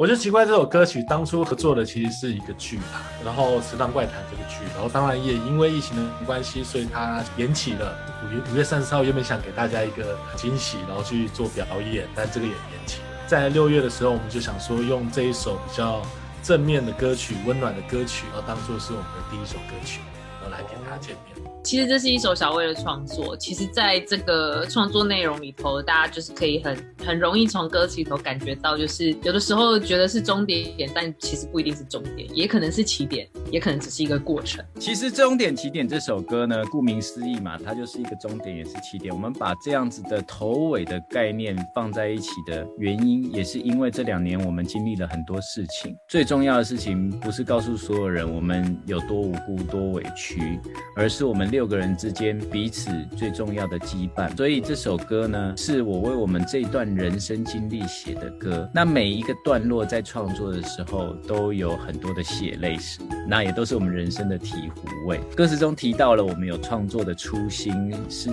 我就奇怪，这首歌曲当初合作的其实是一个剧啊，然后《池塘怪谈》这个剧，然后当然也因为疫情的关系，所以它延期了。五月五月三十号原本想给大家一个惊喜，然后去做表演，但这个也延期了。在六月的时候，我们就想说用这一首比较正面的歌曲、温暖的歌曲，然后当做是我们的第一首歌曲，然后来跟大家见面。其实这是一首小薇的创作。其实，在这个创作内容里头，大家就是可以很很容易从歌词里头感觉到，就是有的时候觉得是终点，但其实不一定是终点，也可能是起点，也可能只是一个过程。其实《终点起点》这首歌呢，顾名思义嘛，它就是一个终点，也是起点。我们把这样子的头尾的概念放在一起的原因，也是因为这两年我们经历了很多事情。最重要的事情不是告诉所有人我们有多无辜、多委屈，而是我们。六个人之间彼此最重要的羁绊，所以这首歌呢，是我为我们这段人生经历写的歌。那每一个段落在创作的时候都有很多的血泪史，那也都是我们人生的醍醐味。歌词中提到了我们有创作的初心是。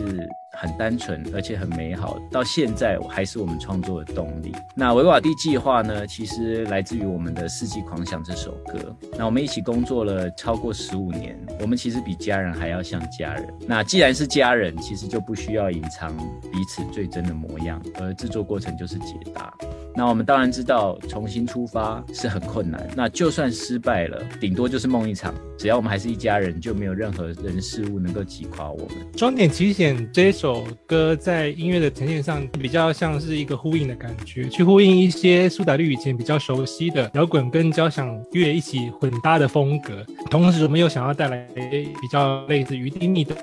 很单纯，而且很美好，到现在还是我们创作的动力。那维瓦蒂计划呢？其实来自于我们的《四季狂想》这首歌。那我们一起工作了超过十五年，我们其实比家人还要像家人。那既然是家人，其实就不需要隐藏彼此最真的模样，而制作过程就是解答。那我们当然知道，重新出发是很困难。那就算失败了，顶多就是梦一场。只要我们还是一家人，就没有任何人事物能够击垮我们。装点起险这一首歌在音乐的呈现上，比较像是一个呼应的感觉，去呼应一些苏打绿以前比较熟悉的摇滚跟交响乐一起混搭的风格。同时，我们又想要带来比较类似于丁密的。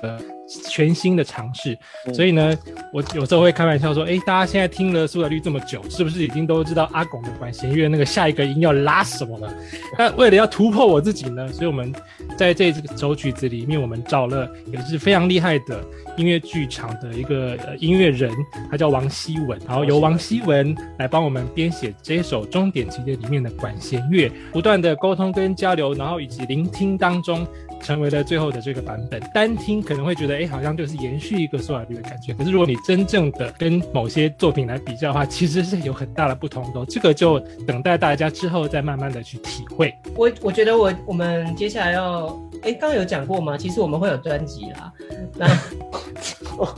全新的尝试，所以呢，我有时候会开玩笑说，哎，大家现在听了苏打绿这么久，是不是已经都知道阿拱的管弦乐那个下一个音要拉什么了？那为了要突破我自己呢，所以我们在这首曲子里面，我们找了也是非常厉害的音乐剧场的一个音乐人，他叫王希文，然后由王希文来帮我们编写这首终点起点里面的管弦乐，不断的沟通跟交流，然后以及聆听当中。成为了最后的这个版本，单听可能会觉得，哎，好像就是延续一个苏打绿的感觉。可是如果你真正的跟某些作品来比较的话，其实是有很大的不同的。这个就等待大家之后再慢慢的去体会。我我觉得我我们接下来要，哎，刚刚有讲过吗？其实我们会有专辑啦。那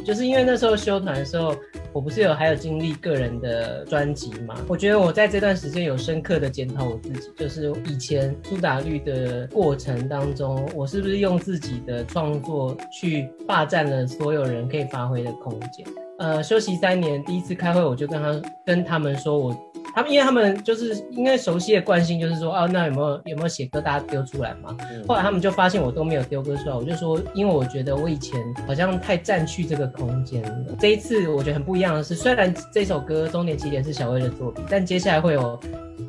就是因为那时候修团的时候。我不是有还有经历个人的专辑吗？我觉得我在这段时间有深刻的检讨我自己，就是以前苏打绿的过程当中，我是不是用自己的创作去霸占了所有人可以发挥的空间？呃，休息三年，第一次开会我就跟他跟他们说我。他们因为他们就是应该熟悉的惯性，就是说哦，那有没有有没有写歌，大家丢出来嘛？后来他们就发现我都没有丢歌出来，我就说，因为我觉得我以前好像太占据这个空间了。这一次我觉得很不一样的是，虽然这首歌《终点起点》是小薇的作品，但接下来会有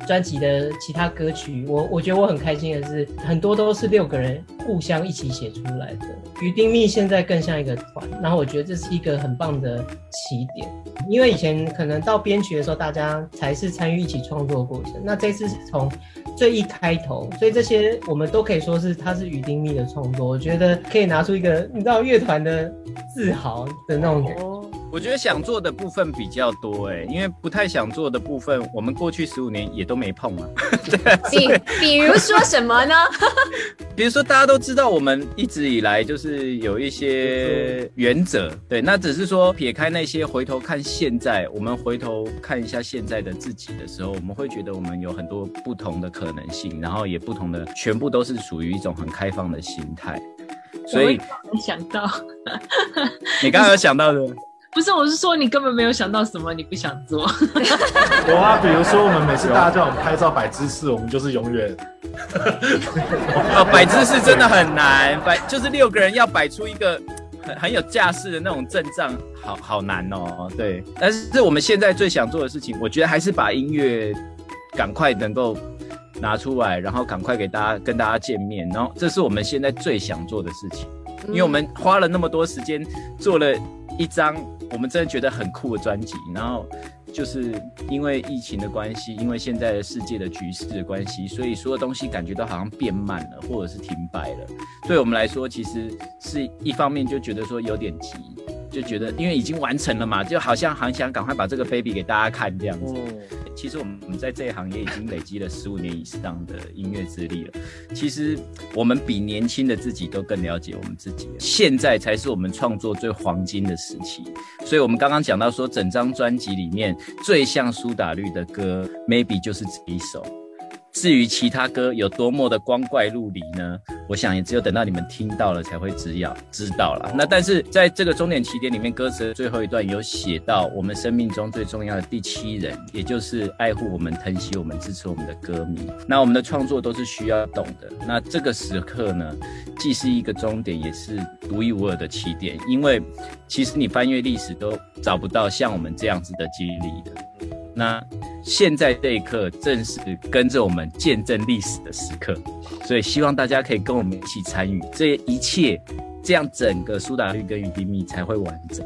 专辑的其他歌曲。我我觉得我很开心的是，很多都是六个人互相一起写出来的。于丁密现在更像一个团，然后我觉得这是一个很棒的起点，因为以前可能到编曲的时候，大家才是。参与一起创作过程，那这次是从最一开头，所以这些我们都可以说是他是雨丁力的创作，我觉得可以拿出一个你知道乐团的自豪的那种感觉。我觉得想做的部分比较多哎，因为不太想做的部分，我们过去十五年也都没碰啊。比比如说什么呢？比如说大家都知道，我们一直以来就是有一些原则，对，那只是说撇开那些，回头看现在，我们回头看一下现在的自己的时候，我们会觉得我们有很多不同的可能性，然后也不同的，全部都是属于一种很开放的心态。所以想到，你刚刚有想到的。不是，我是说你根本没有想到什么你不想做。有啊，比如说我们每次大家叫我们拍照摆姿势，我们就是永远。哦，摆姿势真的很难，摆就是六个人要摆出一个很很有架势的那种阵仗，好好难哦。对，但是我们现在最想做的事情，我觉得还是把音乐赶快能够拿出来，然后赶快给大家跟大家见面，然后这是我们现在最想做的事情，因为我们花了那么多时间做了一张。我们真的觉得很酷的专辑，然后就是因为疫情的关系，因为现在的世界的局势的关系，所以所有东西感觉都好像变慢了，或者是停摆了。对我们来说，其实是一方面就觉得说有点急，就觉得因为已经完成了嘛，就好像很想赶快把这个 baby 给大家看这样子。其实我们在这一行业已经累积了十五年以上的音乐资历了。其实我们比年轻的自己都更了解我们自己，现在才是我们创作最黄金的时期。所以，我们刚刚讲到说，整张专辑里面最像苏打绿的歌，maybe 就是这一首。至于其他歌有多么的光怪陆离呢？我想也只有等到你们听到了才会知要知道了。那但是在这个终点起点里面，歌词的最后一段有写到我们生命中最重要的第七人，也就是爱护我们、疼惜我们、支持我们的歌迷。那我们的创作都是需要懂的。那这个时刻呢，既是一个终点，也是独一无二的起点。因为其实你翻阅历史都找不到像我们这样子的经历的。那现在这一刻正是跟着我们见证历史的时刻，所以希望大家可以跟我们一起参与这一切，这样整个苏打绿跟雨滴蜜才会完整。